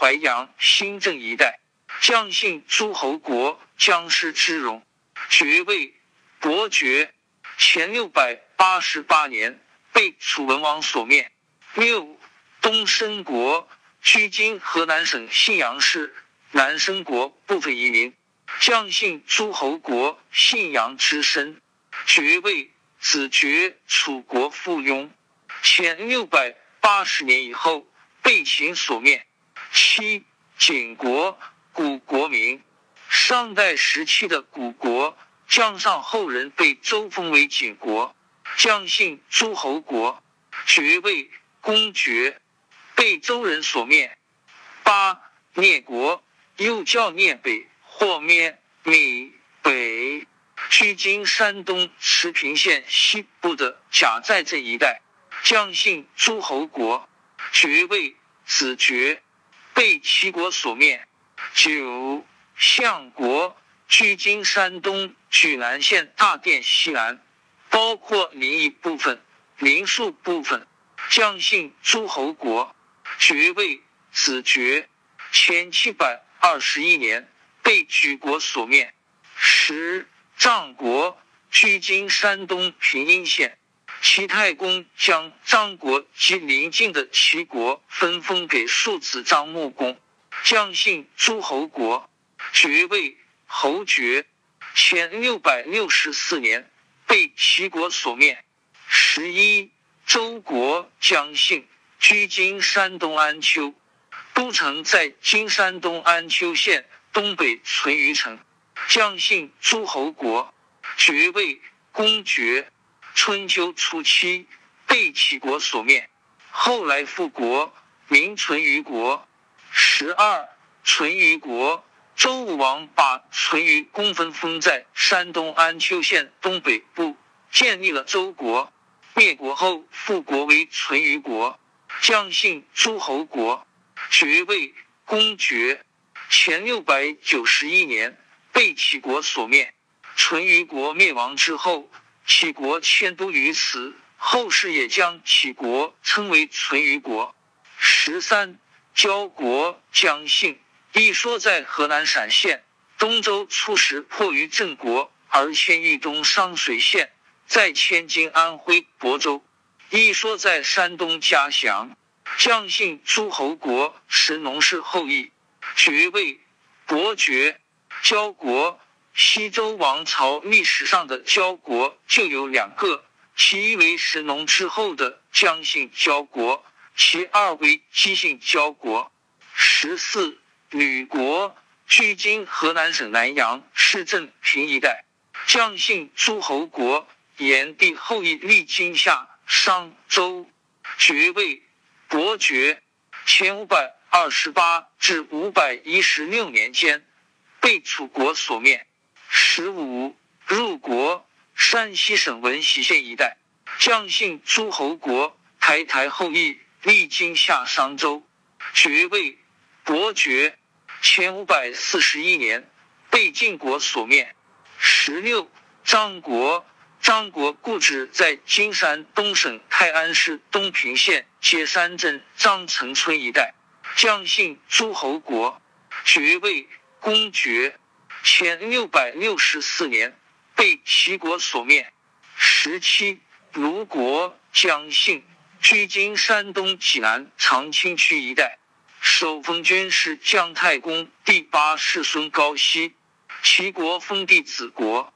淮阳、新郑一带，将姓诸侯国将士之荣，爵位伯爵。前六百八十八年被楚文王所灭。六东申国，居今河南省信阳市南申国部分移民，将姓诸侯国信阳之身，爵位子爵，楚国附庸。前六百八十年以后被秦所灭。七景国，古国名。上代时期的古国，姜尚后人被周封为景国，姜姓诸侯国，爵位公爵，被周人所灭。八聂国，又叫聂北或灭米北，距今山东石平县西部的贾寨镇一带。姜姓诸侯国，爵位子爵。被齐国所灭。九相国，距今山东莒南县大殿西南，包括临沂部分、临沭部分。将姓诸侯国，爵位子爵。前七百二十一年被举国所灭。十张国，距今山东平阴县。齐太公将张国及邻近的齐国分封给庶子张穆公，将姓诸侯国，爵位侯爵。前六百六十四年被齐国所灭。十一周国姜姓，居今山东安丘，都城在今山东安丘县东北淳于城，将姓诸侯国，爵位公爵。春秋初期被齐国所灭，后来复国，名淳于国。十二淳于国，周武王把淳于公分封在山东安丘县东北部，建立了周国。灭国后复国为淳于国，将姓诸侯国，爵位公爵。前六百九十一年被齐国所灭。淳于国灭亡之后。齐国迁都于此，后世也将齐国称为淳于国。十三，交国姜姓，一说在河南陕县东周初时迫于郑国而迁豫东商水县，再迁今安徽亳州。一说在山东嘉祥，姜姓诸侯国神农氏后裔，爵位伯爵。交国。西周王朝历史上的交国就有两个，其一为神农之后的姜姓交国，其二为姬姓交国。十四吕国，距今河南省南阳市镇平一带，姜姓诸侯国，炎帝后裔，历经夏、商、周，爵位伯爵。前五百二十八至五百一十六年间，被楚国所灭。十五入国，山西省闻喜县一带，姜姓诸侯国，台台后裔，历经夏商周，爵位伯爵。前五百四十一年被晋国所灭。十六张国，张国故址在今山东省泰安市东平县接山镇张城村一带，姜姓诸侯国，爵位公爵。前六百六十四年被齐国所灭。十七卢国姜姓，距今山东济南长清区一带。守封君是姜太公第八世孙高息。齐国封地子国，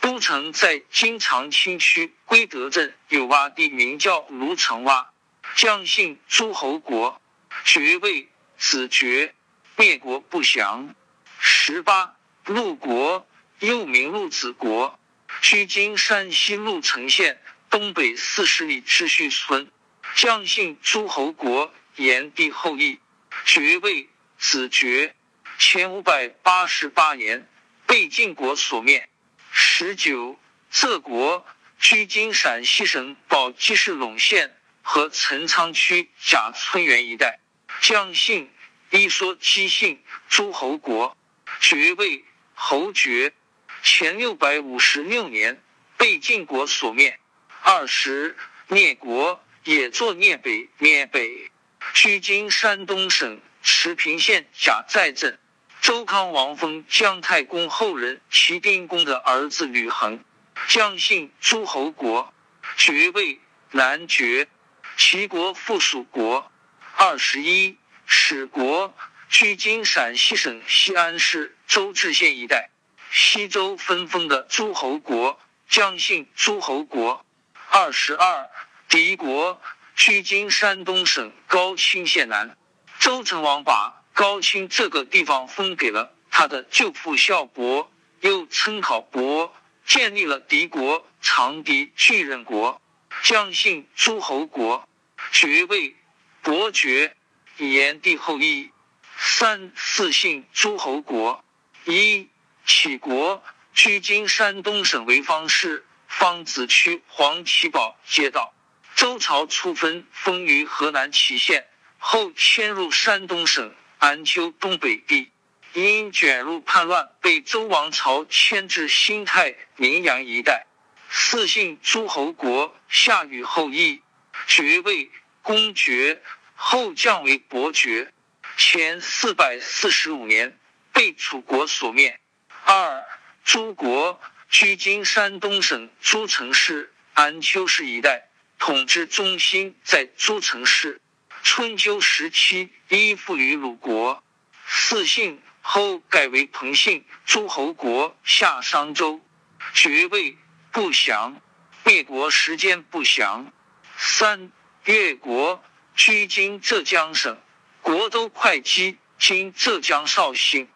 都城在今长清区归德镇，有洼地名叫卢城洼。姜姓诸侯国，爵位子爵。灭国不详。十八。陆国又名陆子国，距今山西陆城县东北四十里之序村，姜姓诸侯国炎帝后裔，爵位子爵。前五百八十八年被晋国所灭。十九浙国，居今陕西省宝鸡市陇县和陈仓区贾村原一带，姜姓一说姬姓诸侯国，爵位。侯爵，前六百五十六年被晋国所灭。二十聂国，也作聂北，聂北，居今山东省持平县贾寨镇。周康王封姜太公后人齐丁公的儿子吕恒，姜姓诸侯国，爵位男爵。齐国附属国。二十一，史国，距今陕西省西安市周至县一带。西周分封的诸侯国，姜姓诸侯国。二十二，敌国，距今山东省高清县南。周成王把。高清这个地方分给了他的舅父孝伯，又称考伯，建立了敌国长狄巨人国，姜姓诸侯国，爵位伯爵，炎帝后裔。三四姓诸侯国，一杞国，居今山东省潍坊市方子区黄岐堡街道。周朝初分封于河南杞县，后迁入山东省。安丘东北地，因卷入叛乱，被周王朝迁至新泰宁阳一带。四姓诸侯国，夏禹后裔，爵位公爵，后降为伯爵。前四百四十五年，被楚国所灭。二诸国，居今山东省诸城市安丘市一带，统治中心在诸城市。春秋时期依附于鲁国，四姓后改为彭姓诸侯国下商周，爵位不详，灭国时间不详。三越国，居今浙江省国都会稽，今浙江绍兴。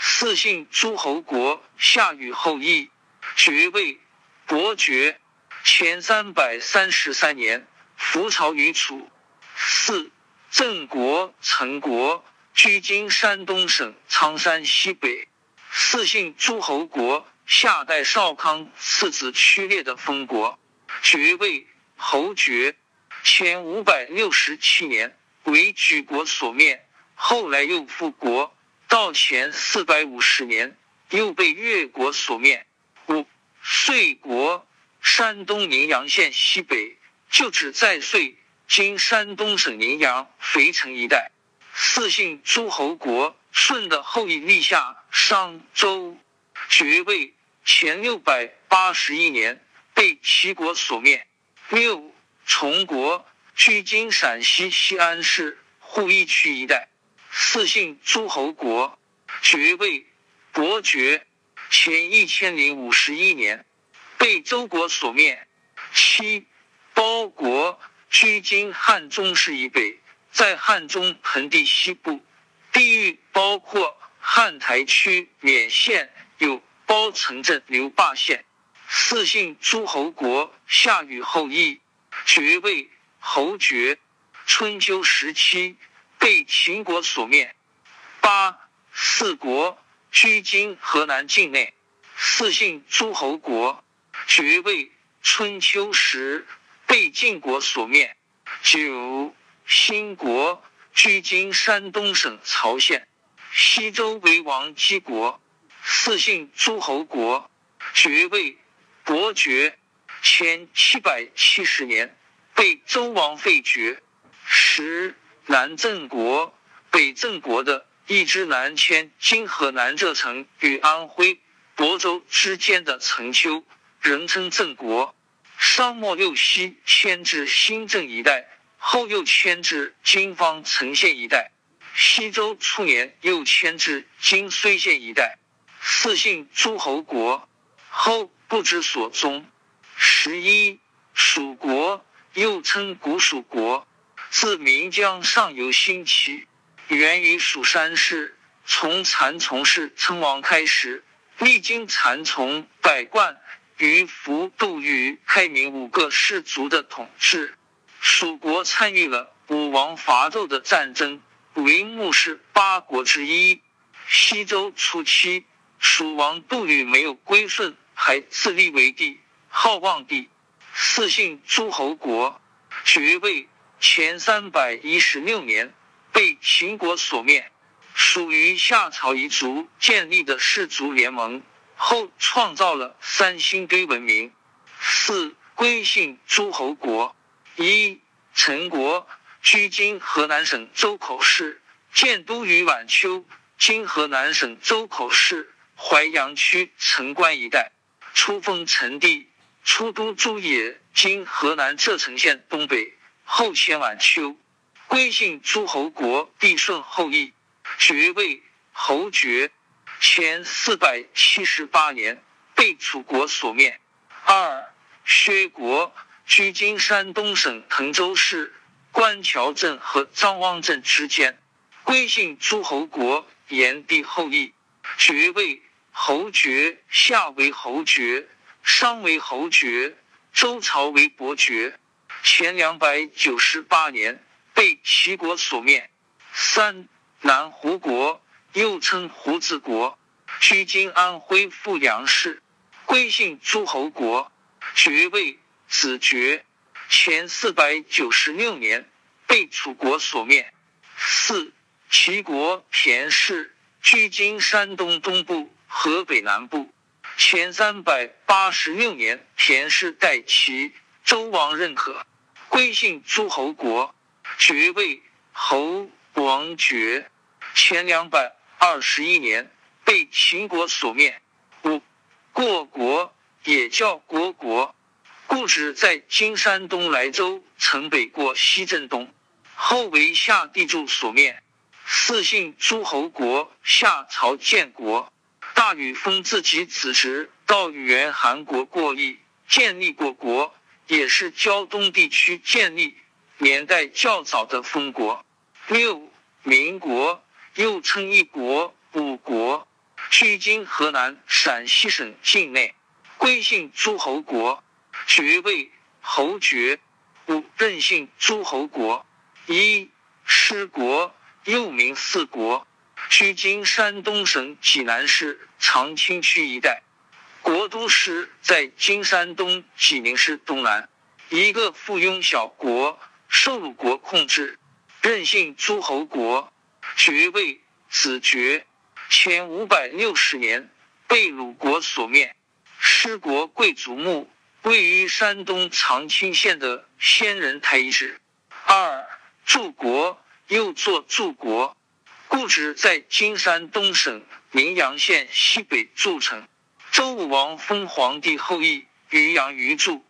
四姓诸侯国夏禹后裔，爵位伯爵。前三百三十三年，服朝于楚。四。郑国、陈国，居今山东省苍山西北。四姓诸侯国，夏代少康次子屈烈的封国，爵位侯爵。前五百六十七年为举国所灭，后来又复国。到前四百五十年又被越国所灭。五遂国，山东宁阳县西北，旧址在遂。今山东省宁阳肥城一带，四姓诸侯国舜的后裔立下商周，爵位前六百八十一年被齐国所灭。六崇国，距今陕西西安市鄠邑区一带，四姓诸侯国，爵位伯爵，前一千零五十一年被周国所灭。七包国。距今汉中市以北，在汉中盆地西部，地域包括汉台区勉县，有包城镇刘坝县。四姓诸侯国，夏禹后裔，爵位侯爵。春秋时期被秦国所灭。八四国，居今河南境内。四姓诸侯国，爵位春秋时。被晋国所灭。九新国，居今山东省曹县。西周为王姬国，四姓诸侯国，爵位伯爵。前七百七十年被周王废爵。十南郑国，北郑国的一支南迁今河南浙城与安徽亳州之间的城丘，人称郑国。商末六夕迁至新郑一带，后又迁至今方城县一带。西周初年又迁至今睢县一带。四姓诸侯国，后不知所终。十一蜀国，又称古蜀国，自岷江上游兴起，源于蜀山氏，从蚕丛氏称王开始，历经蚕丛、百冠。于福、杜预、开明五个氏族的统治，蜀国参与了武王伐纣的战争，为穆氏八国之一。西周初期，蜀王杜宇没有归顺，还自立为帝，号望帝。四姓诸侯国，爵位前三百一十六年被秦国所灭，属于夏朝遗族建立的氏族联盟。后创造了三星堆文明。四归姓诸侯国，一陈国，居今河南省周口市建都于晚秋（今河南省周口市淮阳区城关一带），初封陈地，出都诸野（今河南柘城县东北），后迁晚秋，归姓诸侯国帝舜后裔，爵位侯爵。前四百七十八年被楚国所灭。二薛国居今山东省滕州市官桥镇和张汪镇之间。归姓诸侯国炎帝后裔，爵位侯爵，夏为侯爵，商为侯爵，周朝为伯爵。前两百九十八年被齐国所灭。三南胡国，又称胡子国，居今安徽阜阳市，归姓诸侯国，爵位子爵。前四百九十六年被楚国所灭。四齐国田氏，居今山东东部、河北南部。前三百八十六年，田氏代齐，周王认可，归姓诸侯国，爵位侯王爵。前两百二十一年，被秦国所灭。五过国也叫国国，故址在今山东莱州城北过西镇东，后为夏地柱所灭。四姓诸侯国，夏朝建国，大禹封自己子侄到原韩国过邑，建立过国，也是胶东地区建立年代较早的封国。六民国，又称一国、五国，距今河南、陕西省境内，归姓诸侯国，爵位侯爵。五任姓诸侯国，一师国。又名四国，居今山东省济南市长清区一带，国都师在今山东济宁市东南，一个附庸小国，受鲁国控制，任姓诸侯国，爵位子爵。前五百六十年被鲁国所灭。失国贵族墓位于山东长清县的仙人台遗址。二柱国。又作柱国，故址在今山东省名阳县西北筑城。周武王封皇帝后裔于阳于柱，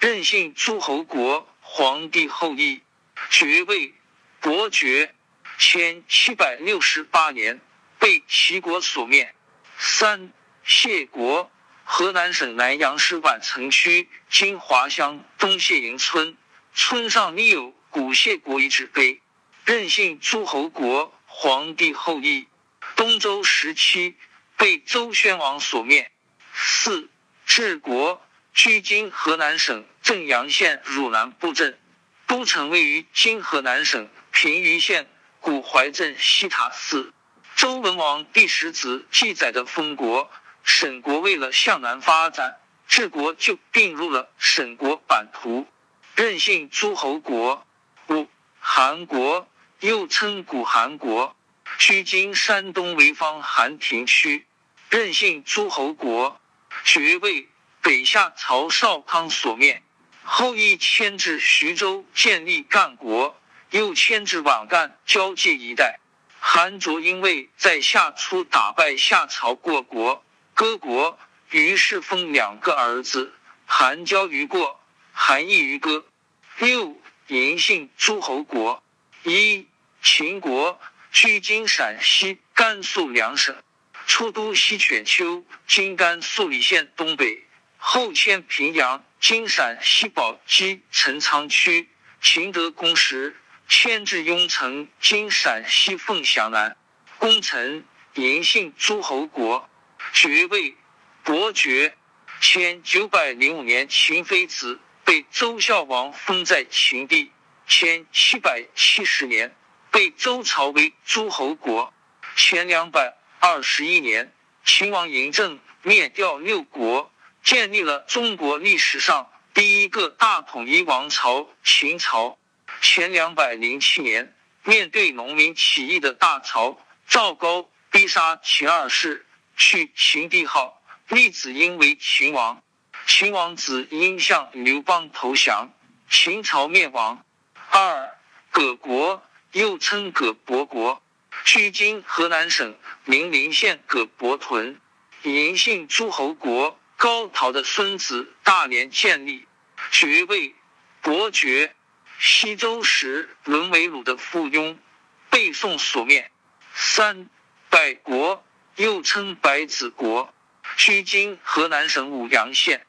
任姓诸侯国皇帝后裔，爵位伯爵。前七百六十八年被齐国所灭。三谢国，河南省南阳市宛城区金华乡东谢营村，村上立有古谢国遗址碑。任姓诸侯国皇帝后裔，东周时期被周宣王所灭。四治国，距今河南省正阳县汝南布镇，都城位于今河南省平舆县古槐镇西塔寺。周文王第十子记载的封国，沈国为了向南发展，治国就并入了沈国版图。任姓诸侯国。五韩国。又称古韩国，居今山东潍坊韩亭区，任姓诸侯国，爵位北夏曹少康所灭，后裔迁至徐州建立干国，又迁至皖赣交界一带。韩卓因为在夏初打败夏朝过国割国，于是封两个儿子，韩交于过，韩义于割。六嬴姓诸侯国一。秦国居今陕西、甘肃两省，出都西犬丘（今甘肃礼县东北），后迁平阳（今陕西宝鸡陈仓区）。秦德公时迁至雍城（今陕西凤翔南）。功臣，嬴姓诸侯国，爵位伯爵。前九百零五年，秦妃子被周孝王封在秦地。前七百七十年。被周朝为诸侯国。前两百二十一年，秦王嬴政灭掉六国，建立了中国历史上第一个大统一王朝——秦朝。前两百零七年，面对农民起义的大潮赵高，逼杀秦二世，去秦帝号，立子婴为秦王。秦王子婴向刘邦投降，秦朝灭亡。二葛国。又称葛伯国，居今河南省零陵县葛伯屯。银姓诸侯国高陶的孙子大连建立，爵位伯爵。西周时沦为鲁的附庸，被宋所灭。三百国又称百子国，居今河南省舞阳县，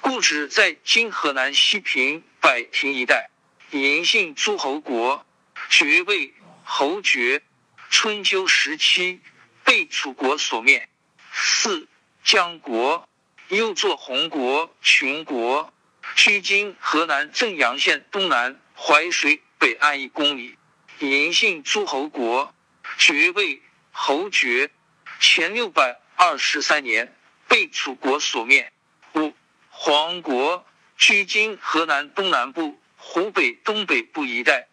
故址在今河南西平百亭一带。银姓诸侯国，爵位侯爵。春秋时期被楚国所灭。四江国又作洪国、穷国，距今河南正阳县东南淮水北岸一公里。嬴姓诸侯国，爵位侯爵。前六百二十三年被楚国所灭。五黄国，距今河南东南部。湖北东北部一带，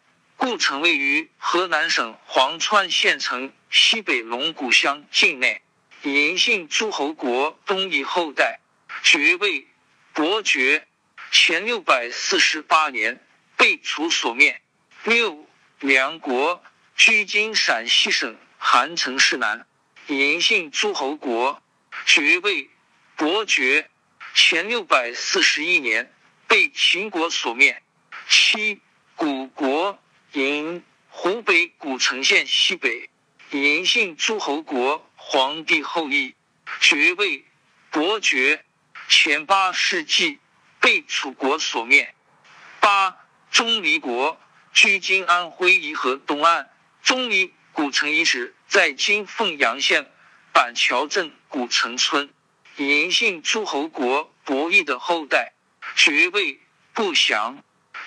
故城位于河南省潢川县城西北龙骨乡境内。嬴姓诸侯国东夷后代，爵位伯爵。前六百四十八年被楚所灭。六梁国，居今陕西省韩城市南。嬴姓诸侯国，爵位伯爵。前六百四十一年被秦国所灭。七古国嬴，湖北古城县西北。嬴姓诸侯国皇帝后裔，爵位伯爵。前八世纪被楚国所灭。八钟离国，居今安徽沂河东岸。钟离古城遗址在今凤阳县板桥镇古城村。嬴姓诸侯国伯邑的后代，爵位不详。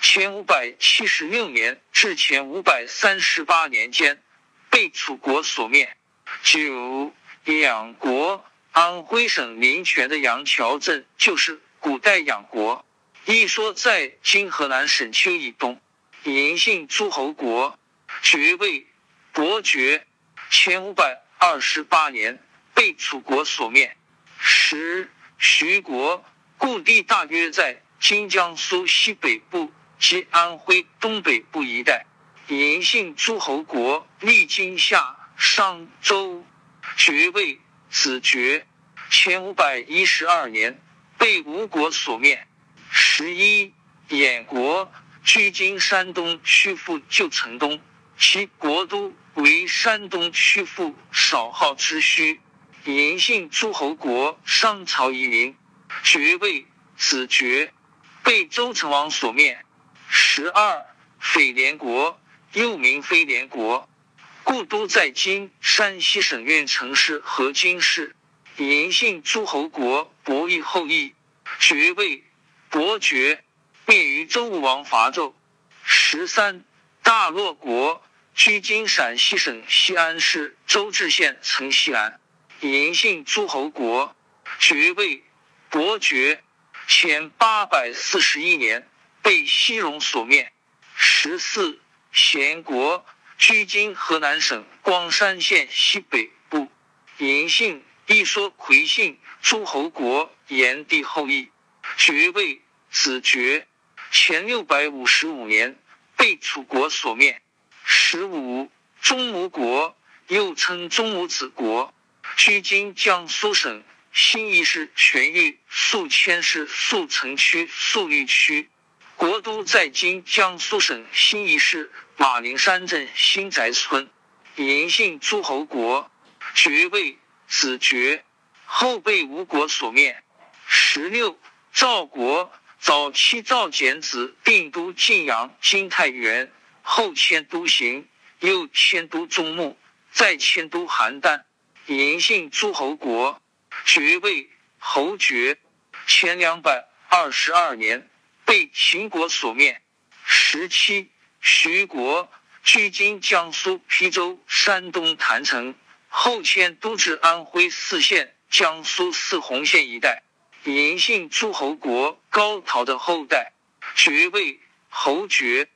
前五百七十六年至前五百三十八年间，被楚国所灭。九养国，安徽省临泉的杨桥镇就是古代养国，一说在今河南省丘以东。嬴姓诸侯国，爵位伯爵。前五百二十八年被楚国所灭。十徐国，故地大约在今江苏西北部。及安徽东北部一带，嬴姓诸侯国历经夏、商、周，爵位子爵。前五百一十二年被吴国所灭。十一兖国，居今山东曲阜旧城东，其国都为山东曲阜少号之墟。嬴姓诸侯国商朝遗民，爵位子爵，被周成王所灭。十二，斐廉国又名飞廉国，故都在今山西省运城市河津市。嬴姓诸侯国伯益后裔，爵位伯爵，灭于周武王伐纣。十三，大洛国居今陕西省西安市周至县城西南。嬴姓诸侯国，爵位伯爵，前八百四十一年。被西戎所灭。十四，贤国，居今河南省光山县西北部。嬴姓，一说魁姓诸侯国炎帝后裔，爵位子爵。前六百五十五年被楚国所灭。十五，中牟国，又称中牟子国，居今江苏省新沂市全域宿迁市宿城区宿豫区。国都在今江苏省新沂市马陵山镇新宅村。嬴姓诸侯国，爵位子爵，后被吴国所灭。十六赵国，早期赵简子定都晋阳金太原，后迁都行，又迁都中牟，再迁都邯郸。嬴姓诸侯国，爵位侯爵。前两百二十二年。被秦国所灭。十七，徐国，距今江苏邳州、山东郯城，后迁都至安徽泗县、江苏泗洪县一带。嬴姓诸侯国高陶的后代，爵位侯爵。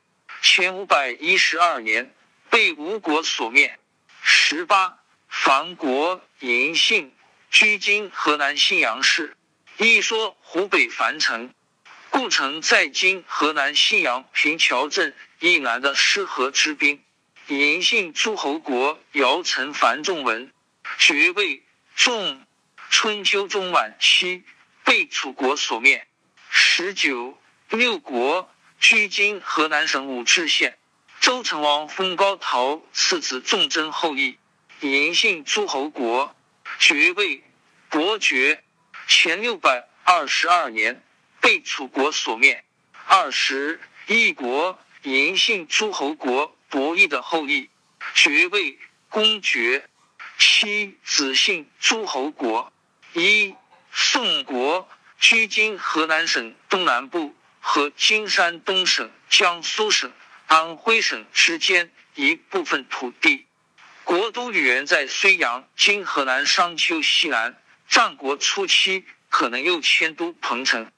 前五百一十二年被吴国所灭。十八，樊国，嬴姓，居今河南信阳市，一说湖北樊城。故城在今河南信阳平桥镇以南的施河之滨。银姓诸侯国姚承樊仲文，爵位仲。春秋中晚期被楚国所灭。十九六国居今河南省武陟县。周成王封高陶次子仲贞后裔，银姓诸侯国，爵位伯爵。前六百二十二年被楚国所灭。二十一国嬴姓诸侯国伯益的后裔，爵位公爵。七子姓诸侯国。一宋国居今河南省东南部和今山东省、江苏省、安徽省之间一部分土地。国都原在睢阳，今河南商丘西南。战国初期可能又迁都彭城。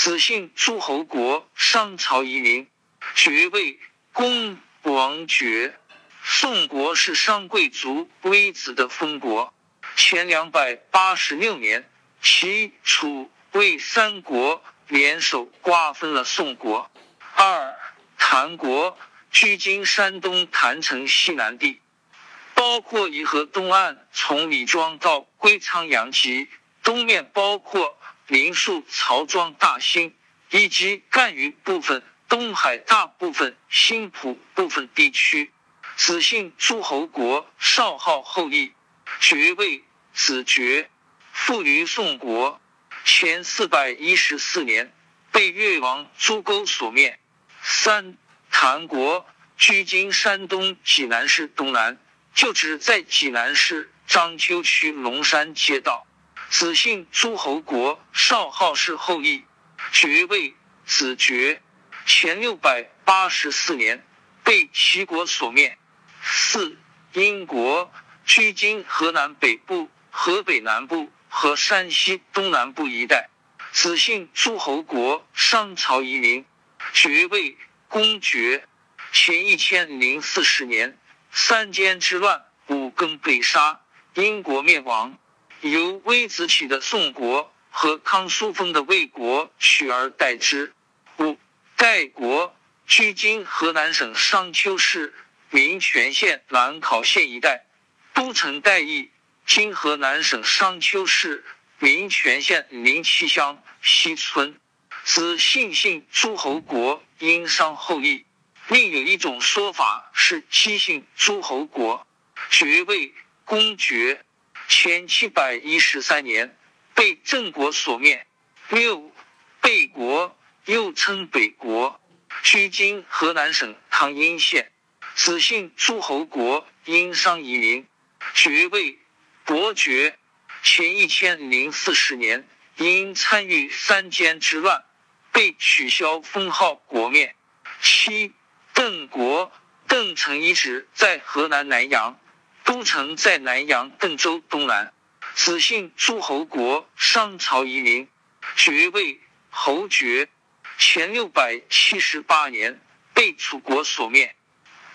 子姓诸侯国，商朝遗民，爵位公王爵。宋国是商贵族微子的封国。前两百八十六年，齐、楚、魏三国联手瓜分了宋国。二谭国距今山东郯城西南地，包括沂河东岸，从李庄到归仓阳及东面，包括临沭、曹庄、大兴，以及赣榆部分、东海大部分、新浦部分地区。子姓诸侯国少昊后裔，爵位。子爵，父于宋国，前四百一十四年被越王朱沟所灭。三谭国居今山东济南市东南，就址在济南市章丘区龙山街道。子姓诸侯国少昊氏后裔，爵位子爵，前六百八十四年被齐国所灭。四殷国距今河南北部。河北南部和山西东南部一带，子姓诸侯国，商朝遗民，爵位公爵。前一千零四十年，三监之乱，五更被杀，殷国灭亡。由微子起的宋国和康叔封的魏国取而代之。五代国距今河南省商丘市民权县兰考县一带，都城代邑。今河南省商丘市民权县临七乡西村，子信姓诸侯国殷商后裔。另有一种说法是姬姓诸侯国，爵位公爵。前七百一十三年被郑国所灭。六贝国又称北国，居今河南省唐阴县，子姓诸侯国殷商夷民，爵位。伯爵前一千零四十年，因参与三监之乱，被取消封号，国灭。七邓国邓城遗址在河南南阳，都城在南阳邓州东南。子姓诸侯国，商朝遗民，爵位侯爵。前六百七十八年被楚国所灭。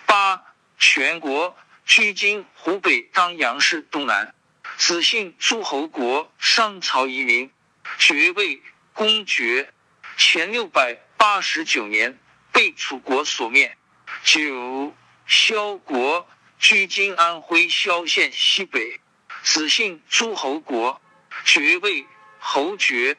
八全国距今湖北当阳市东南。子姓诸侯国，商朝遗民，爵位公爵。前六百八十九年被楚国所灭。九萧国居今安徽萧县西北，子姓诸侯国，爵位侯爵。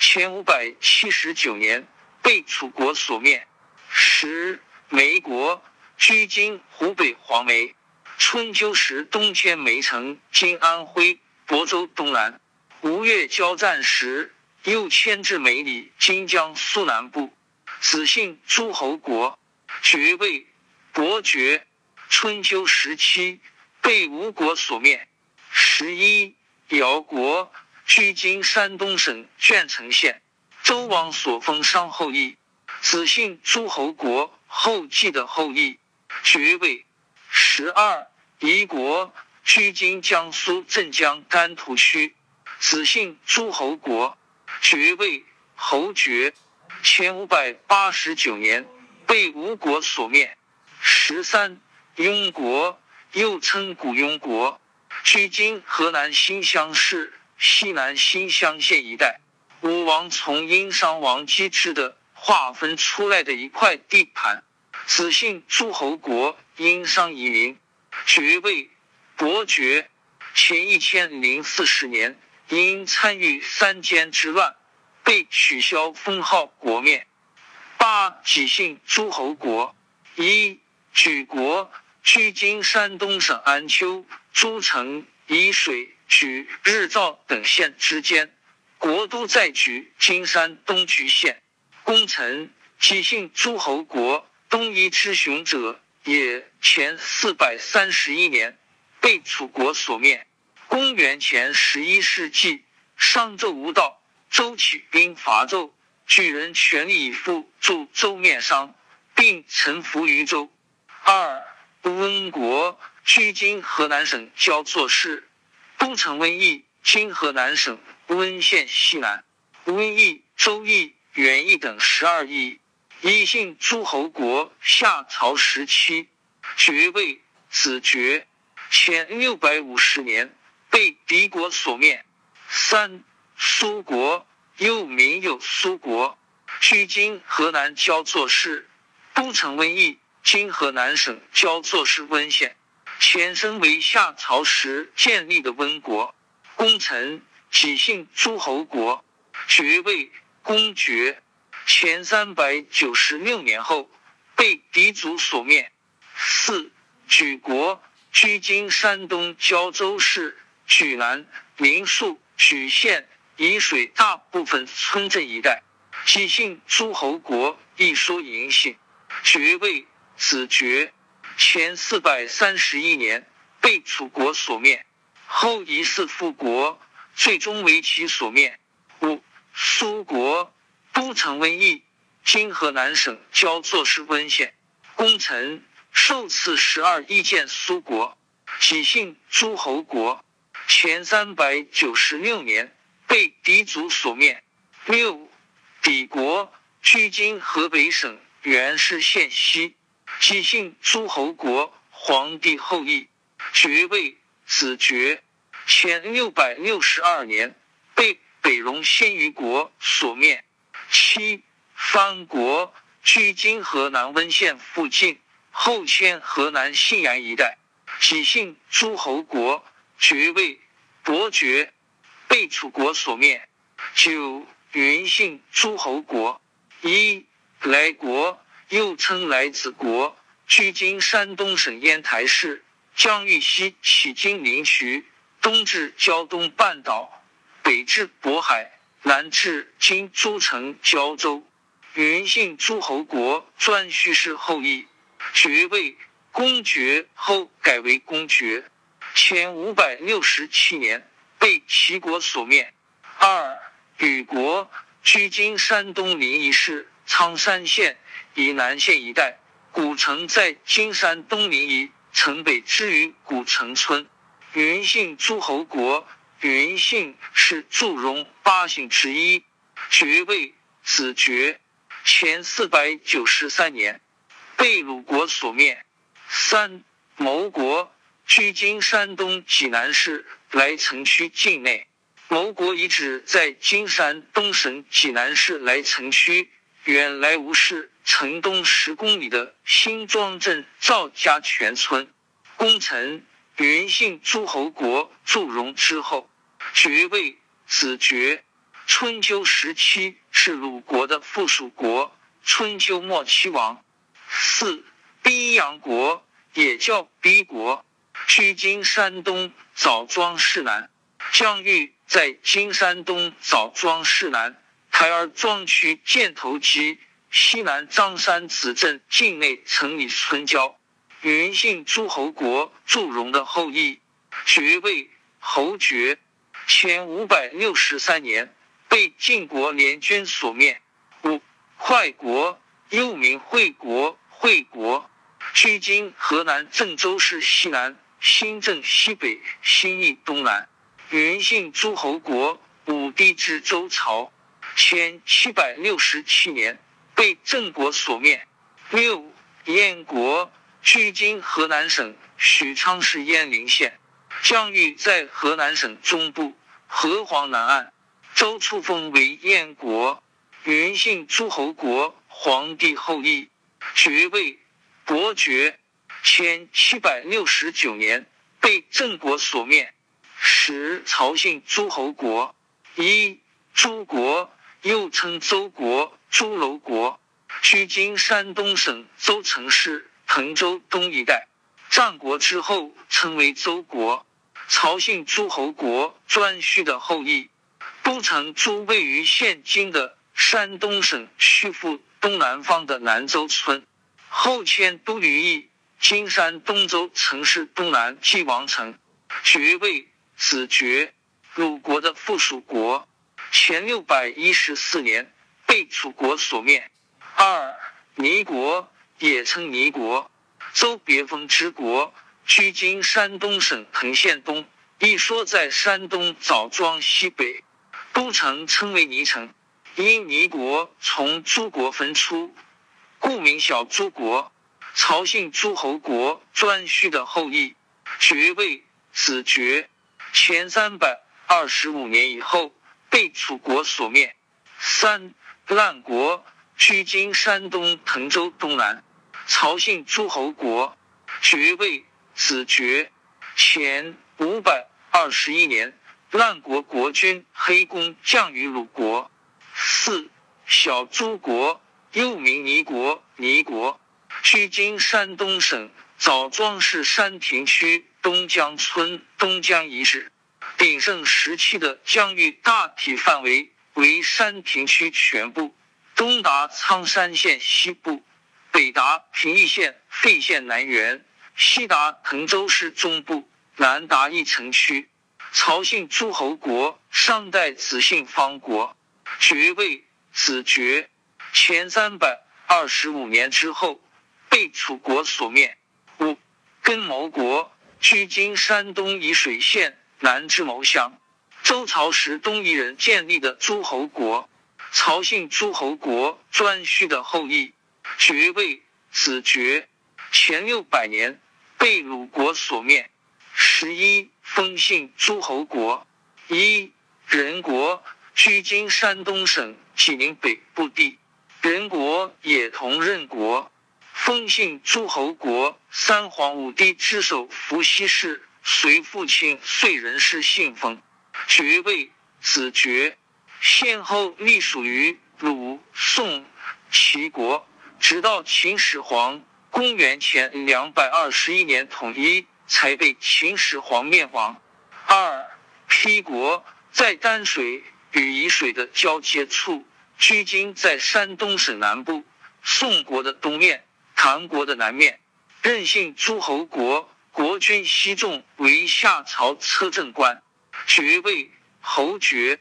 前五百七十九年被楚国所灭。十梅国居今湖北黄梅。春秋时，东迁梅城，今安徽亳州东南。吴越交战时，又迁至梅里，今江苏南部。子姓诸侯国，爵位伯爵。春秋时期被吴国所灭。十一姚国居今山东省鄄城县，周王所封商后裔，子姓诸侯国后继的后裔，爵位。十二，夷国居今江苏镇江丹徒区，子姓诸侯国，爵位侯爵。前五百八十九年被吴国所灭。十三，雍国又称古雍国，距今河南新乡市西南新乡县一带。武王从殷商王姬制的划分出来的一块地盘。子姓诸侯国殷商移民，爵位伯爵。前一千零四十年，因参与三监之乱，被取消封号国面。八己姓诸侯国一举国，居今山东省安丘、诸城、沂水、莒、日照等县之间，国都在莒，今山东莒县。功臣，己姓诸侯国东夷之雄者也。前四百三十一年。被楚国所灭。公元前十一世纪，商纣无道，周起兵伐纣，举人全力以赴助周灭商，并臣服于周。二温国，距今河南省焦作市，都城温邑，今河南省温县西南。温邑、周邑、元邑等十二邑，一姓诸侯国，夏朝时期，爵位子爵。前六百五十年被敌国所灭。三苏国又名有苏国，距今河南焦作市，都城温邑，今河南省焦作市温县。前身为夏朝时建立的温国，功臣己姓诸侯国，爵位公爵。前三百九十六年后被敌族所灭。四举国。居今山东胶州市莒南、临沭、莒县、沂水大部分村镇一带，几姓诸侯国一说嬴姓，爵位子爵。前四百三十一年被楚国所灭，后疑似复国，最终为其所灭。五苏国都城瘟疫，今河南省焦作市温县。功臣。受赐十二亿建苏国，己姓诸侯国。前三百九十六年被敌族所灭。六敌国，居今河北省原氏县西。己姓诸侯国，皇帝后裔，爵位子爵。前六百六十二年被北戎鲜于国所灭。七藩国，距今河南温县附近。后迁河南信阳一带，己姓诸侯国，爵位伯爵，被楚国所灭。九云姓诸侯国，一来国，又称来子国，距今山东省烟台市，江域西起金陵渠，东至胶东半岛，北至渤海，南至今诸城胶州。云姓诸侯国颛顼氏后裔。爵位公爵，后改为公爵。前五百六十七年被齐国所灭。二吕国，居今山东临沂市苍山县以南县一带，古城在今山东临沂城北之于古城村。云姓诸侯国，云姓是祝融八姓之一。爵位子爵。前四百九十三年。被鲁国所灭。三牟国，居今山东济南市莱城区境内。牟国遗址在今山东省济南市莱城区原来吴市城东十公里的新庄镇赵家泉村。功臣，云姓诸侯国祝融之后，爵位子爵。春秋时期是鲁国的附属国。春秋末期亡。四逼阳国也叫逼国，居今山东枣庄市南。疆域在今山东枣庄市南台儿庄区箭头集西南张山子镇境内城里村郊。云姓诸侯国祝融的后裔，爵位侯爵。前五百六十三年被晋国联军所灭。五快国又名惠国。惠国，距今河南郑州市西南，新郑西北，新义东南。云姓诸侯国，武帝之周朝，前七百六十七年被郑国所灭。六燕国，距今河南省许昌市鄢陵县，疆域在河南省中部，河黄南岸。周初封为燕国。原姓诸侯国，皇帝后裔。爵位伯爵，前七百六十九年被郑国所灭。十曹姓诸侯国。一诸国，又称邹国、朱楼国，居今山东省邹城市滕州东一带。战国之后称为邹国。曹姓诸侯国颛顼的后裔。都城诸位于现今的山东省曲阜东南方的南州村。后迁都于邑，今山东州城市东南晋王城。爵位子爵，鲁国的附属国。前六百一十四年被楚国所灭。二倪国也称倪国，周别封之国，居今山东省滕县东。一说在山东枣庄西北，都城称为倪城。因倪国从诸国分出。故名小诸国，曹姓诸侯国颛顼的后裔，爵位子爵。前三百二十五年以后被楚国所灭。三烂国，居今山东滕州东南，曹姓诸侯国，爵位子爵。前五百二十一年，烂国国君黑公降于鲁国。四小诸国。又名倪国，倪国居今山东省枣庄市山亭区东江村东江遗址。鼎盛时期的疆域大体范围为山亭区全部，东达苍山县西部，北达平邑县费县南缘，西达滕州市中部，南达邑城区。曹姓诸侯国，商代子姓方国，爵位子爵。前三百二十五年之后，被楚国所灭。五根牟国，居今山东沂水县南之谋乡，周朝时东夷人建立的诸侯国，曹姓诸侯国颛顼的后裔，爵位子爵。前六百年被鲁国所灭。十一封姓诸侯国，一人国，居今山东省济宁北部地。人国也同任国，封姓诸侯国三皇五帝之首，伏羲氏，随父亲遂人氏信封，爵位子爵，先后隶属于鲁、宋、齐国，直到秦始皇公元前两百二十一年统一，才被秦始皇灭亡。二邳国在丹水与沂水的交接处。距今在山东省南部，宋国的东面，唐国的南面。任姓诸侯国国君西仲为夏朝车政官，爵位侯爵。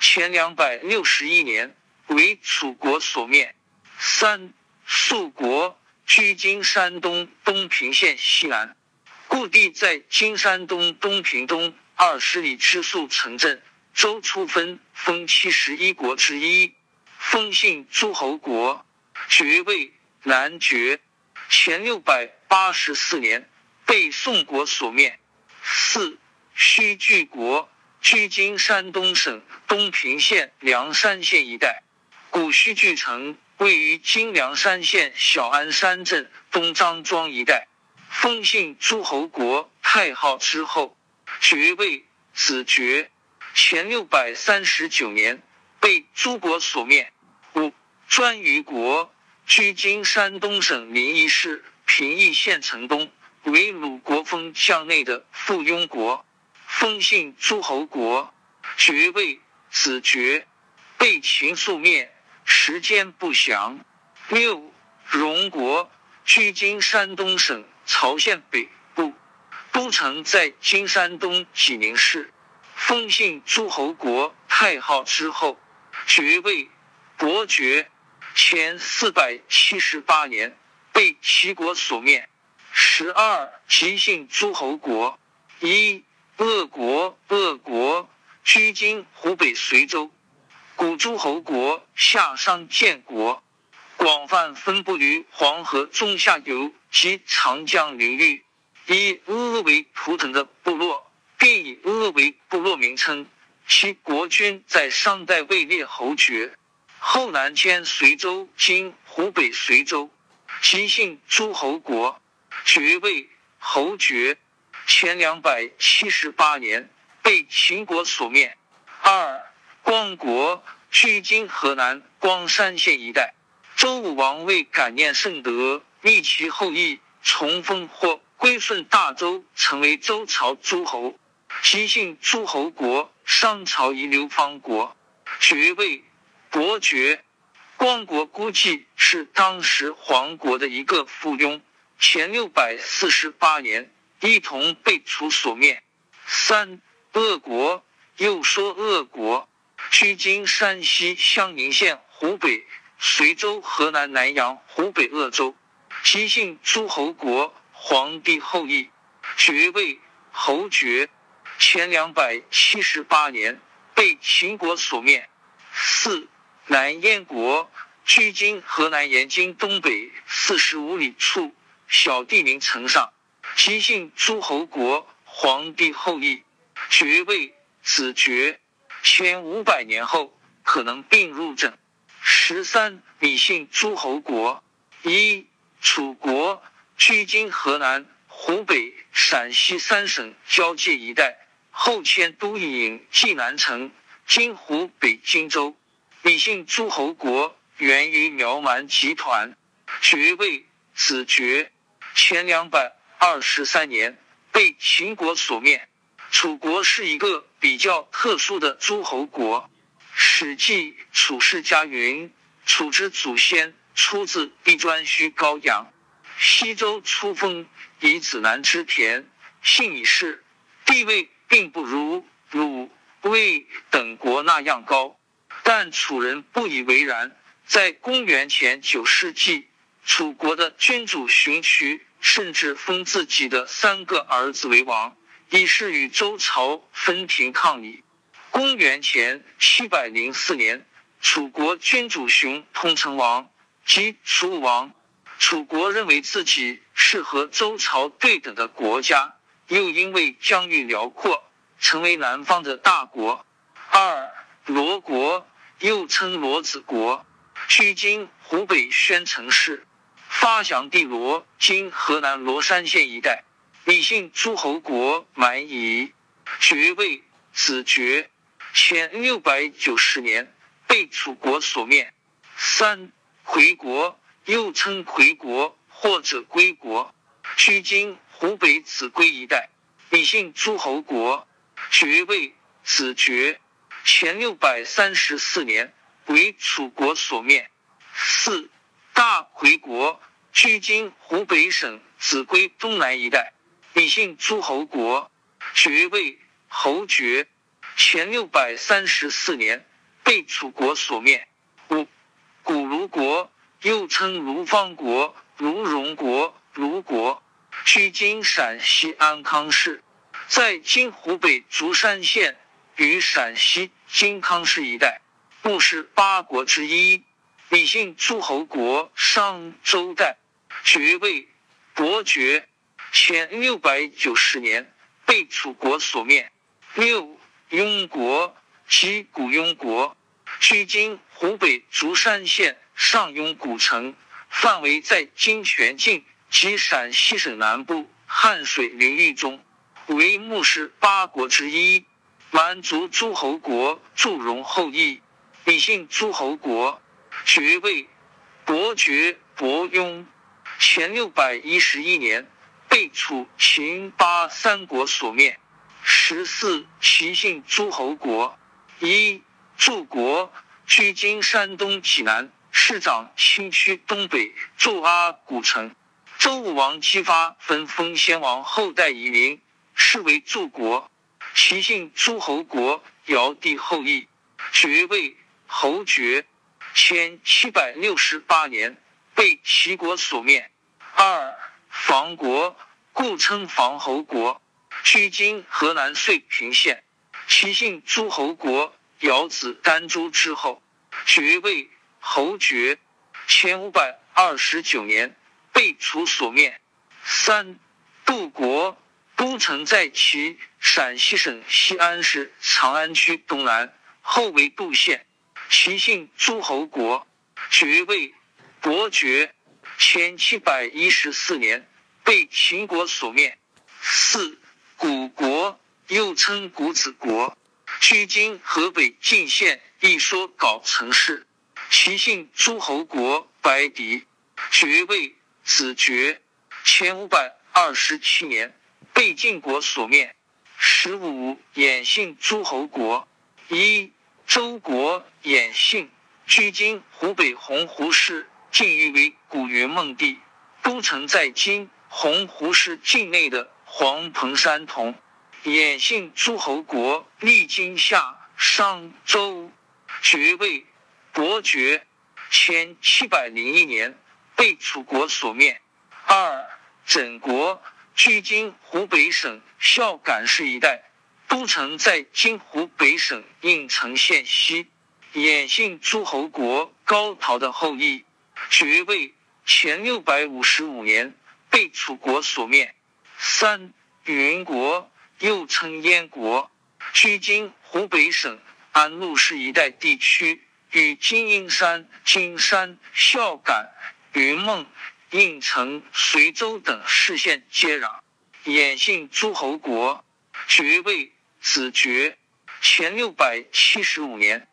前两百六十一年为楚国所灭。三肃国居今山东东平县西南，故地在今山东东平东二十里之肃城镇。周初分封七十一国之一。封姓诸侯国，爵位男爵。前六百八十四年被宋国所灭。四须据国，居今山东省东平县梁山县一带。古须据城位于今梁山县小安山镇东张庄一带。封姓诸侯国太昊之后，爵位子爵。前六百三十九年被诸国所灭。五颛于国，居今山东省临沂市平邑县城东，为鲁国封疆内的附庸国，封姓诸侯国，爵位子爵，被秦肃灭，时间不详。六荣国，居今山东省曹县北部，都城在今山东济宁市，封姓诸侯国太昊之后，爵位。伯爵，前四百七十八年被齐国所灭。十二吉姓诸侯国，一鄂国，鄂国居今湖北随州。古诸侯国夏商建国，广泛分布于黄河中下游及长江流域。以鄂为图腾的部落，并以鄂为部落名称。其国君在商代位列侯爵。后南迁随州（今湖北随州），即姓诸侯国，爵位侯爵。前两百七十八年被秦国所灭。二光国距今河南光山县一带。周武王为感念圣德，立其后裔重封或归顺大周，成为周朝诸侯。即姓诸侯国，商朝遗留方国，爵位伯爵。光国估计是当时黄国的一个附庸。前六百四十八年。一同被楚所灭。三鄂国，又说鄂国，距今山西襄宁县、湖北随州、河南南阳、湖北鄂州。姬姓诸侯国，皇帝后裔，爵位侯爵。前两百七十八年被秦国所灭。四南燕国，距今河南延津东北四十五里处，小地名城上。姬姓诸侯国，皇帝后裔，爵位子爵。前五百年后可能并入郑。十三，李姓诸侯国，一楚国，居今河南、湖北、陕西三省交界一带，后迁都邑济南城，今湖北荆州。李姓诸侯国源于苗蛮集团，爵位子爵。前两百。二十三年被秦国所灭。楚国是一个比较特殊的诸侯国。《史记·楚世家》云：“楚之祖先出自地专须高阳，西周初封以子南之田，姓以氏，地位并不如鲁、魏等国那样高。但楚人不以为然。在公元前九世纪，楚国的君主荀渠。”甚至封自己的三个儿子为王，以示与周朝分庭抗礼。公元前七百零四年，楚国君主熊通称王，即楚武王。楚国认为自己是和周朝对等的国家，又因为疆域辽阔，成为南方的大国。二罗国，又称罗子国，距今湖北宣城市。发祥地罗，今河南罗山县一带。李姓诸侯国蛮夷，爵位子爵。前六百九十年被楚国所灭。三回国，又称回国或者归国，距今湖北秭归一带。李姓诸侯国，爵位子爵。前六百三十四年为楚国所灭。四大回国。居今湖北省秭归东南一带，李姓诸侯国，爵位侯爵。前六百三十四年被楚国所灭。五古卢国，又称卢方国、卢荣国、卢国，居今陕西安康市，在今湖北竹山县与陕西金康市一带，不是八国之一。李姓诸侯国，商周代。爵位伯爵，前六百九十年被楚国所灭。六雍国，即古雍国，距今湖北竹山县上庸古城，范围在今全境及陕西省南部汉水流域中，为穆氏八国之一，蛮族诸侯国祝融后裔。李姓诸侯国，爵位伯爵伯雍。前六百一十一年被楚、秦、巴三国所灭。十四，齐姓诸侯国。一，柱国，居今山东济南市长新区东北祝阿古城。周武王姬发分封先王后代夷陵，是为柱国。齐姓诸侯国，尧帝后裔，爵位侯爵。前七百六十八年。被齐国所灭。二房国，故称房侯国，居今河南遂平县。其姓诸侯国，尧子丹朱之后，爵位侯爵。前五百二十九年被楚所灭。三杜国，都城在齐陕西省西安市长安区东南，后为杜县。齐姓诸侯国，爵位。伯爵，前七百一十四年被秦国所灭。四古国又称古子国，距今河北晋县一说稿城市。齐姓诸侯国白狄，爵位子爵。前五百二十七年被晋国所灭。十五衍姓诸侯国一周国衍姓，居今湖北洪湖市。晋誉为古云梦地，都城在今洪湖市境内的黄彭山同。衍姓诸侯国历经夏商周，爵位伯爵。前七百零一年被楚国所灭。二枕国居今湖北省孝感市一带，都城在今湖北省应城县西。衍姓诸侯国高陶的后裔。爵位前六百五十五年被楚国所灭。三云国又称燕国，距今湖北省安陆市一带地区，与金鹰山、金山、孝感、云梦、应城、随州等市县接壤。衍姓诸侯国，爵位子爵，前六百七十五年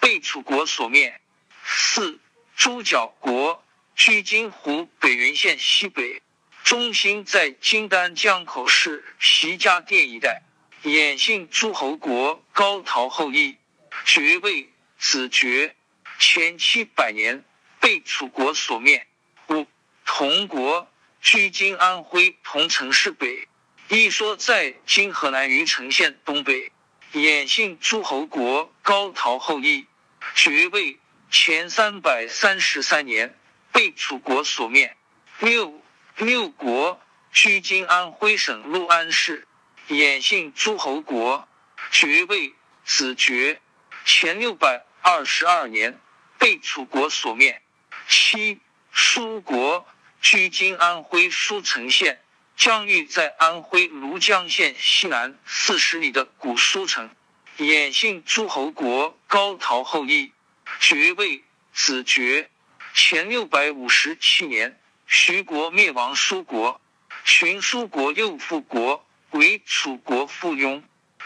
被楚国所灭。四猪角国居今湖北原县西北，中心在金丹江口市徐家店一带。衍姓诸侯国高陶后裔，爵位子爵，前七百年被楚国所灭。五同国居今安徽桐城市北，一说在今河南虞城县东北。衍姓诸侯国高陶后裔，爵位。前三百三十三年被楚国所灭。六六国居今安徽省六安市，衍姓诸侯国，爵位子爵。前六百二十二年被楚国所灭。七舒国居今安徽舒城县，疆域在安徽庐江县西南四十里的古舒城，衍姓诸侯国高陶后裔。爵位子爵，前六百五十七年，徐国灭亡舒国，寻舒国又复国，为楚国附庸。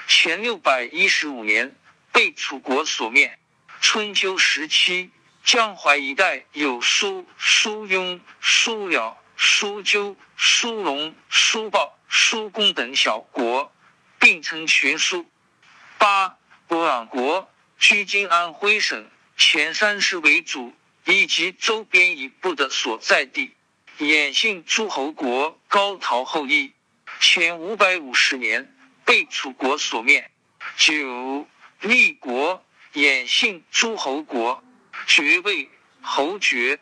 前六百一十五年被楚国所灭。春秋时期，江淮一带有舒、舒雍、舒了、舒鸠、舒龙、舒豹、舒公等小国，并称群舒。八波尔国，居今安徽省。前三市为主，以及周边一部的所在地。衍姓诸侯国高陶后裔，前五百五十年被楚国所灭。九立国衍姓诸侯国，爵位侯爵，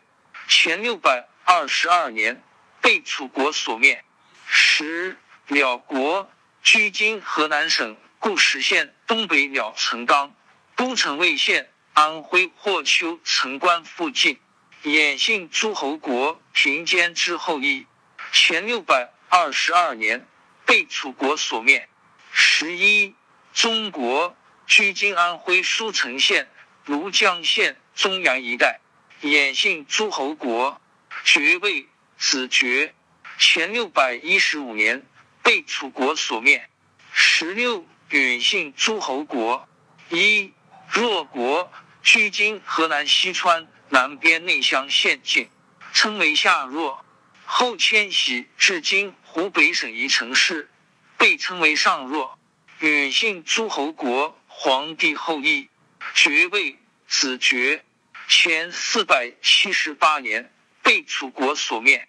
前六百二十二年被楚国所灭。十鸟国居今河南省固始县东北鸟城冈，都城魏县。安徽霍丘城关附近，衍姓诸侯国平坚之后裔，前六百二十二年被楚国所灭。十一中国居今安徽舒城县庐江县中阳一带，衍姓诸侯国，爵位子爵，前六百一十五年被楚国所灭。十六允姓诸侯国，一弱国。居今河南西川南边内乡县境，称为下若。后迁徙至今湖北省宜城市，被称为上若。允姓诸侯国皇帝后裔，爵位子爵。前四百七十八年被楚国所灭。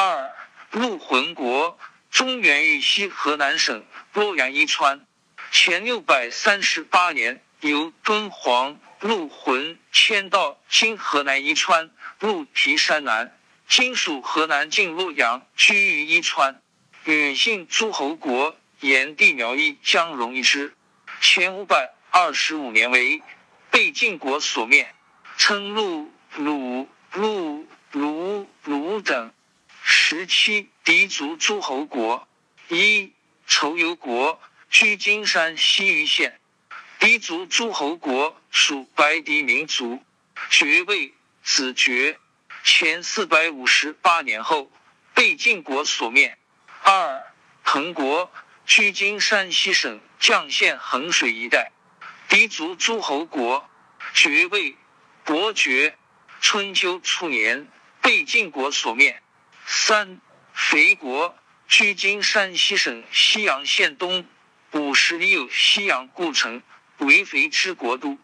二陆浑国，中原豫西河南省洛阳伊川。前六百三十八年由敦煌。陆浑迁到今河南伊川，陆提山南，今属河南境洛阳，居于伊川。允姓诸侯国炎帝苗裔江戎一支，前五百二十五年为被晋国所灭，称陆、鲁、陆、卢、卢等。十七狄族诸侯国一仇游国，居金山西隅县。狄族诸侯国属白狄民族，爵位子爵，前四百五十八年后被晋国所灭。二彭国居今山西省绛县衡水一带，狄族诸侯国，爵位伯爵。春秋初年被晋国所灭。三肥国居今山西省西阳县东五十里有西阳故城，为肥之国都。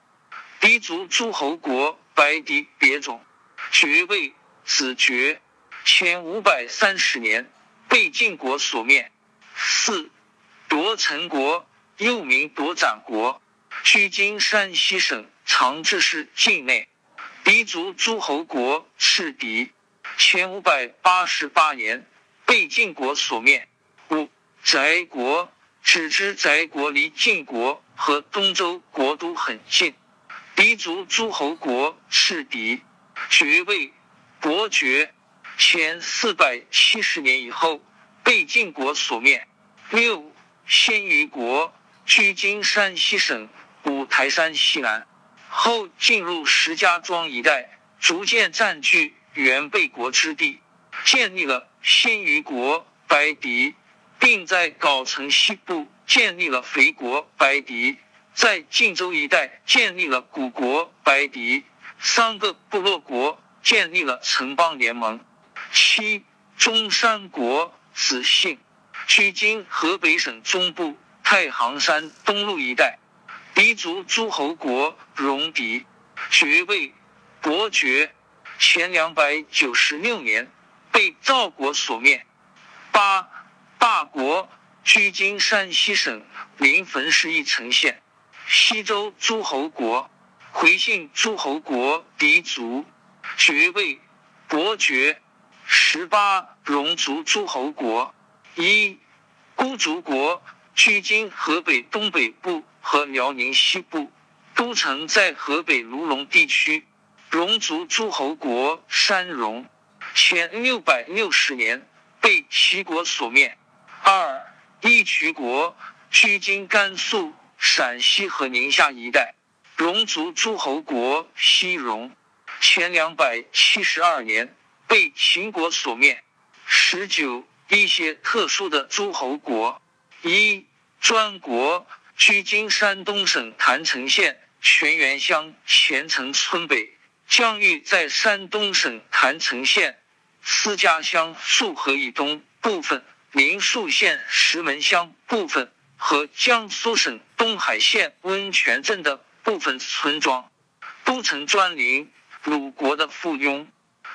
狄族诸侯国白狄别种，爵位子爵。前五百三十年被晋国所灭。四夺陈国又名夺斩国，居今山西省长治市境内。狄族诸侯国赤狄。前五百八十八年被晋国所灭。五翟国，只知翟国离晋国和东周国都很近。狄族诸侯国赤狄，爵位伯爵。前四百七十年以后被晋国所灭。六鲜于国，居今山西省五台山西南，后进入石家庄一带，逐渐占据原备国之地，建立了鲜于国白狄，并在藁城西部建立了肥国白狄。在晋州一带建立了古国白狄，三个部落国建立了城邦联盟。七中山国子姓，距今河北省中部太行山东路一带，狄族诸侯国戎狄，爵位伯爵。前两百九十六年被赵国所灭。八大国居今山西省临汾市翼城县。西周诸侯国，回信诸侯国狄族，爵位伯爵。十八戎族诸侯国，一孤族国，居今河北东北部和辽宁西部，都城在河北卢龙地区。戎族诸侯国山戎，前六百六十年被齐国所灭。二义渠国，居今甘肃。陕西和宁夏一带，戎族诸侯国西戎，前两百七十二年被秦国所灭。十九，一些特殊的诸侯国：一专国，居今山东省郯城县泉源乡前城村北；疆域在山东省郯城县司家乡束河以东部分，临沭县石门乡部分。和江苏省东海县温泉镇的部分村庄，都城专陵，鲁国的附庸。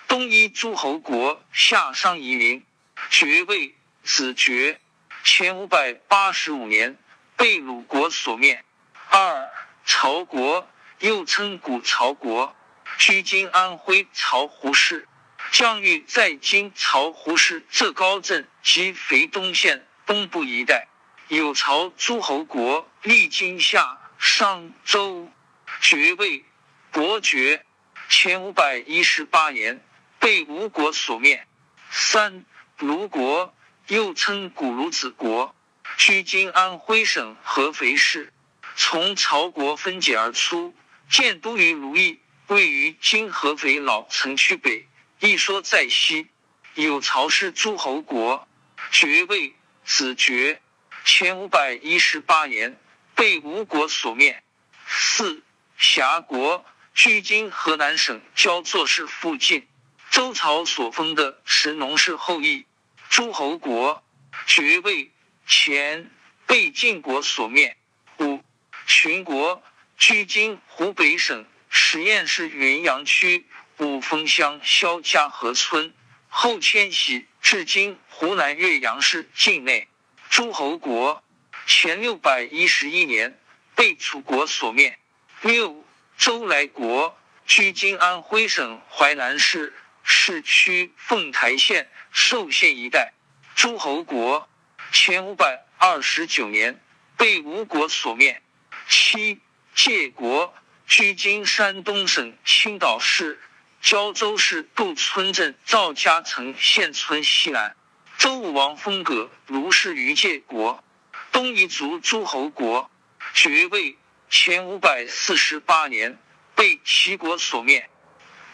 东夷诸侯国夏商夷陵，爵位子爵。前五百八十五年被鲁国所灭。二曹国，又称古曹国，居今安徽巢湖市，疆域在今巢湖市浙高镇及肥东县东部一带。有朝诸侯国历经夏、商、周，爵位伯爵。前五百一十八年被吴国所灭。三卢国又称古卢子国，居今安徽省合肥市，从曹国分解而出，建都于卢邑，位于今合肥老城区北。一说在西，有曹氏诸侯国，爵位子爵。前五百一十八年被吴国所灭。四峡国，居今河南省焦作市附近，周朝所封的神农氏后裔诸侯国，爵位前，被晋国所灭。五秦国，居今湖北省十堰市云阳区五峰乡肖家河村，后迁徙至今湖南岳阳市境内。诸侯国前六百一十一年被楚国所灭。六周来国，居今安徽省淮南市市区凤台县寿县一带。诸侯国前五百二十九年被吴国所灭。七界国，距今山东省青岛市胶州市杜村镇赵家城县村西南。周武王封葛如是于界国，东夷族诸侯国，爵位前五百四十八年被齐国所灭。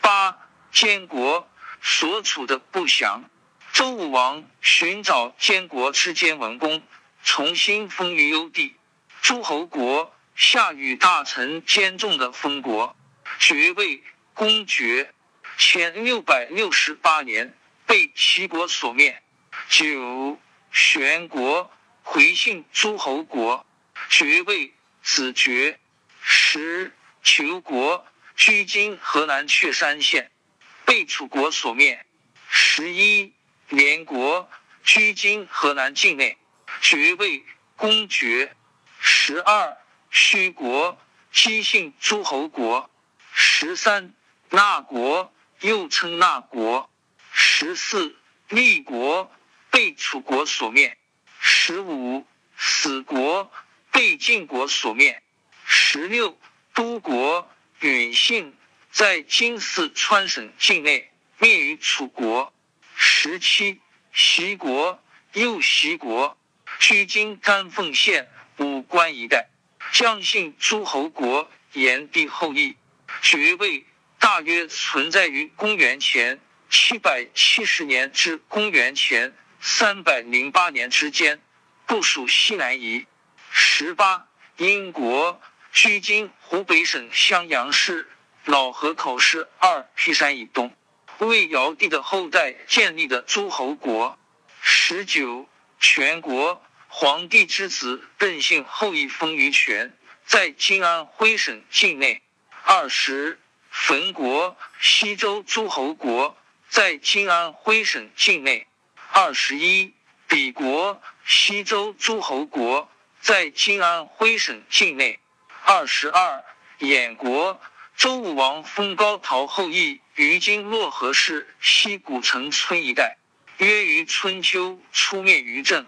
八监国，所处的不详。周武王寻找监国之间文公，重新封于幽地。诸侯国下与大臣兼重的封国，爵位公爵。前六百六十八年被齐国所灭。九玄国回信诸侯国，爵位子爵。十求国居今河南确山县，被楚国所灭。十一。连国居今河南境内，爵位公爵。十二，虚国姬姓诸侯国。十三，纳国又称纳国。十四，立国被楚国所灭。十五，死国被晋国所灭。十六，都国允姓在今四川省境内灭于楚国。十七，徐国又齐国，居今甘凤县武关一带，姜姓诸侯国炎帝后裔，爵位大约存在于公元前七百七十年至公元前三百零八年之间，部属西南夷。十八，英国距今湖北省襄阳市老河口市二劈山以东。为尧帝的后代建立的诸侯国。十九，全国皇帝之子任姓后裔封于权，在今安徽省境内。二十，汾国西周诸侯国在今安徽省境内。二十一，比国西周诸侯国在今安徽省境内。二十二，兖国。周武王封高陶后裔于今漯河市西古城村一带，约于春秋出灭于郑。